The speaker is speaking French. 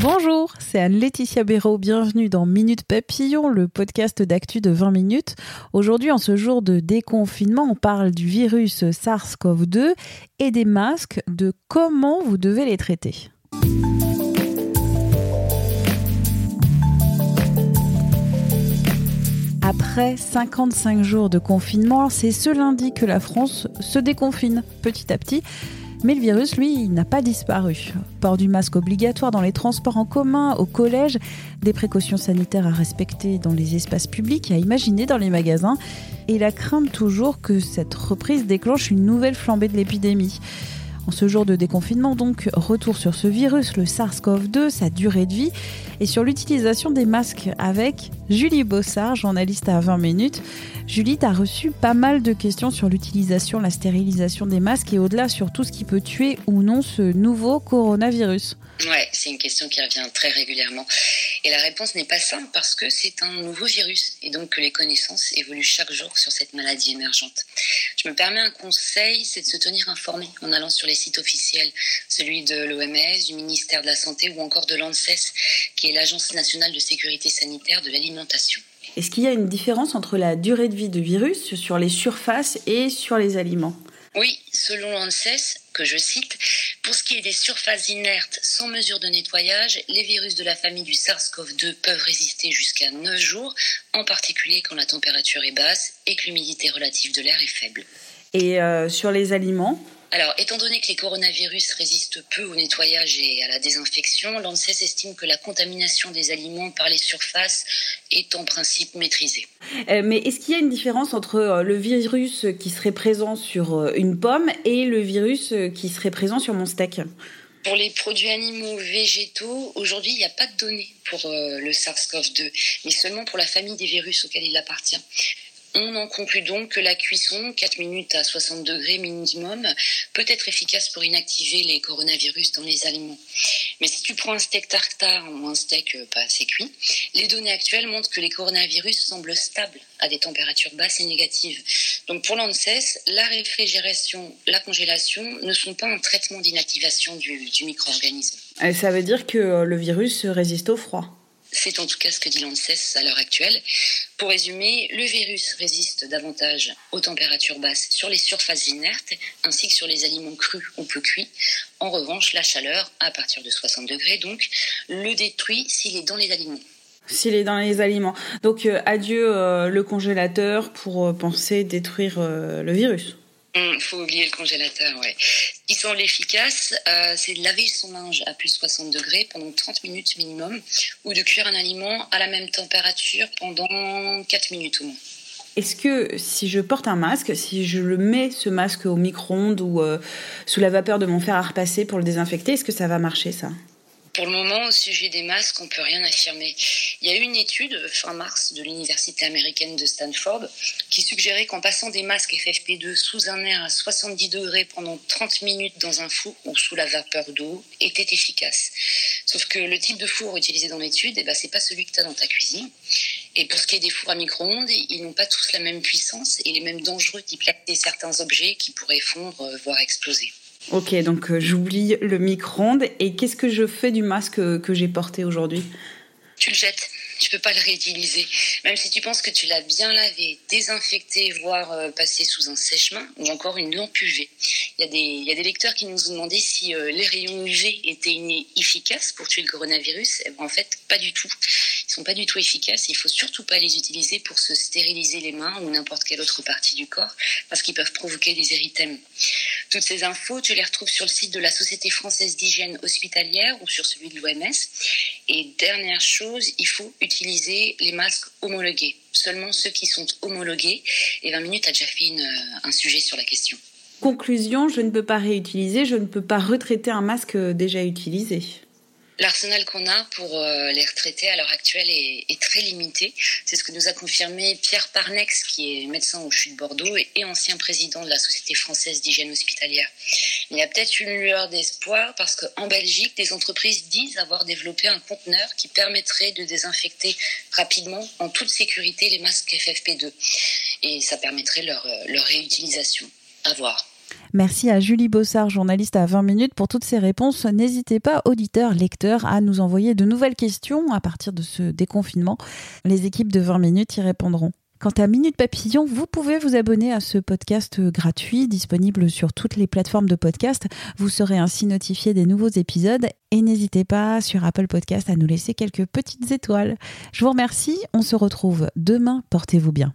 Bonjour, c'est Anne-Laetitia Béraud. Bienvenue dans Minute Papillon, le podcast d'actu de 20 minutes. Aujourd'hui, en ce jour de déconfinement, on parle du virus SARS-CoV-2 et des masques, de comment vous devez les traiter? Après 55 jours de confinement, c'est ce lundi que la France se déconfine petit à petit. Mais le virus, lui, n'a pas disparu. Port du masque obligatoire dans les transports en commun, au collège, des précautions sanitaires à respecter dans les espaces publics, à imaginer dans les magasins, et la crainte toujours que cette reprise déclenche une nouvelle flambée de l'épidémie. En ce jour de déconfinement, donc, retour sur ce virus, le SARS-CoV-2, sa durée de vie, et sur l'utilisation des masques avec Julie Bossard, journaliste à 20 minutes. Julie, tu as reçu pas mal de questions sur l'utilisation, la stérilisation des masques et au-delà sur tout ce qui peut tuer ou non ce nouveau coronavirus. Ouais, c'est une question qui revient très régulièrement. Et la réponse n'est pas simple parce que c'est un nouveau virus et donc que les connaissances évoluent chaque jour sur cette maladie émergente. Je me permets un conseil, c'est de se tenir informé en allant sur les sites officiels, celui de l'OMS, du ministère de la Santé ou encore de l'ANSES, qui est l'Agence nationale de sécurité sanitaire de l'alimentation. Est-ce qu'il y a une différence entre la durée de vie de virus sur les surfaces et sur les aliments? Oui, selon l'ANSES, que je cite, pour ce qui est des surfaces inertes sans mesure de nettoyage, les virus de la famille du SARS-CoV-2 peuvent résister jusqu'à 9 jours, en particulier quand la température est basse et que l'humidité relative de l'air est faible. Et euh, sur les aliments alors, étant donné que les coronavirus résistent peu au nettoyage et à la désinfection, l'ANSES estime que la contamination des aliments par les surfaces est en principe maîtrisée. Euh, mais est-ce qu'il y a une différence entre euh, le virus qui serait présent sur euh, une pomme et le virus qui serait présent sur mon steak? Pour les produits animaux végétaux, aujourd'hui, il n'y a pas de données pour le SARS-CoV-2, mais seulement pour la famille des virus auxquels il appartient. On en conclut donc que la cuisson, 4 minutes à 60 degrés minimum, peut être efficace pour inactiver les coronavirus dans les aliments. Mais si tu prends un steak tartare ou un steak euh, pas assez cuit, les données actuelles montrent que les coronavirus semblent stables à des températures basses et négatives. Donc pour l'ANSES, la réfrigération, la congélation ne sont pas un traitement d'inactivation du, du micro-organisme. Ça veut dire que euh, le virus résiste au froid c'est en tout cas ce que dit l'ANSES à l'heure actuelle. Pour résumer, le virus résiste davantage aux températures basses sur les surfaces inertes ainsi que sur les aliments crus ou peu cuits. En revanche, la chaleur, à partir de 60 degrés donc, le détruit s'il est dans les aliments. S'il est dans les aliments. Donc euh, adieu euh, le congélateur pour euh, penser détruire le virus. Il hum, faut oublier le congélateur, ouais. Ce qui semble efficace, euh, c'est de laver son linge à plus 60 degrés pendant 30 minutes minimum, ou de cuire un aliment à la même température pendant 4 minutes au moins. Est-ce que si je porte un masque, si je le mets ce masque au micro-ondes ou euh, sous la vapeur de mon fer à repasser pour le désinfecter, est-ce que ça va marcher ça? Pour le moment, au sujet des masques, on ne peut rien affirmer. Il y a eu une étude fin mars de l'université américaine de Stanford qui suggérait qu'en passant des masques FFP2 sous un air à 70 degrés pendant 30 minutes dans un four ou sous la vapeur d'eau était efficace. Sauf que le type de four utilisé dans l'étude, eh ben, c'est pas celui que tu as dans ta cuisine. Et pour ce qui est des fours à micro-ondes, ils n'ont pas tous la même puissance et les mêmes dangereux qui plaquent certains objets qui pourraient fondre, voire exploser. Ok, donc euh, j'oublie le micro-ondes. Et qu'est-ce que je fais du masque que j'ai porté aujourd'hui? Tu le jettes. Tu peux pas le réutiliser. Même si tu penses que tu l'as bien lavé, désinfecté, voire euh, passé sous un sèche-main ou encore une lampe UV. Il y, a des, lecteurs qui nous ont demandé si euh, les rayons UV étaient efficaces pour tuer le coronavirus. Eh ben, en fait, pas du tout. Sont pas du tout efficaces. Il faut surtout pas les utiliser pour se stériliser les mains ou n'importe quelle autre partie du corps parce qu'ils peuvent provoquer des érythèmes. Toutes ces infos, tu les retrouves sur le site de la Société française d'hygiène hospitalière ou sur celui de l'OMS. Et dernière chose, il faut utiliser les masques homologués. Seulement ceux qui sont homologués. Et 20 minutes a déjà fait une, un sujet sur la question. Conclusion, je ne peux pas réutiliser, je ne peux pas retraiter un masque déjà utilisé. L'arsenal qu'on a pour euh, les retraités à l'heure actuelle est, très limité. C'est ce que nous a confirmé Pierre Parnex, qui est médecin au CHU de Bordeaux et, ancien président de la Société française d'hygiène hospitalière. Il y a peut-être une lueur d'espoir parce qu'en Belgique, des entreprises disent avoir développé un conteneur qui permettrait de désinfecter rapidement, en toute sécurité, les masques FFP2. Et ça permettrait leur, euh, leur réutilisation. À voir. Merci à Julie Bossard, journaliste à 20 minutes, pour toutes ces réponses. N'hésitez pas, auditeurs, lecteurs, à nous envoyer de nouvelles questions à partir de ce déconfinement. Les équipes de 20 minutes y répondront. Quant à Minute Papillon, vous pouvez vous abonner à ce podcast gratuit disponible sur toutes les plateformes de podcast. Vous serez ainsi notifié des nouveaux épisodes et n'hésitez pas sur Apple Podcast à nous laisser quelques petites étoiles. Je vous remercie, on se retrouve demain, portez-vous bien.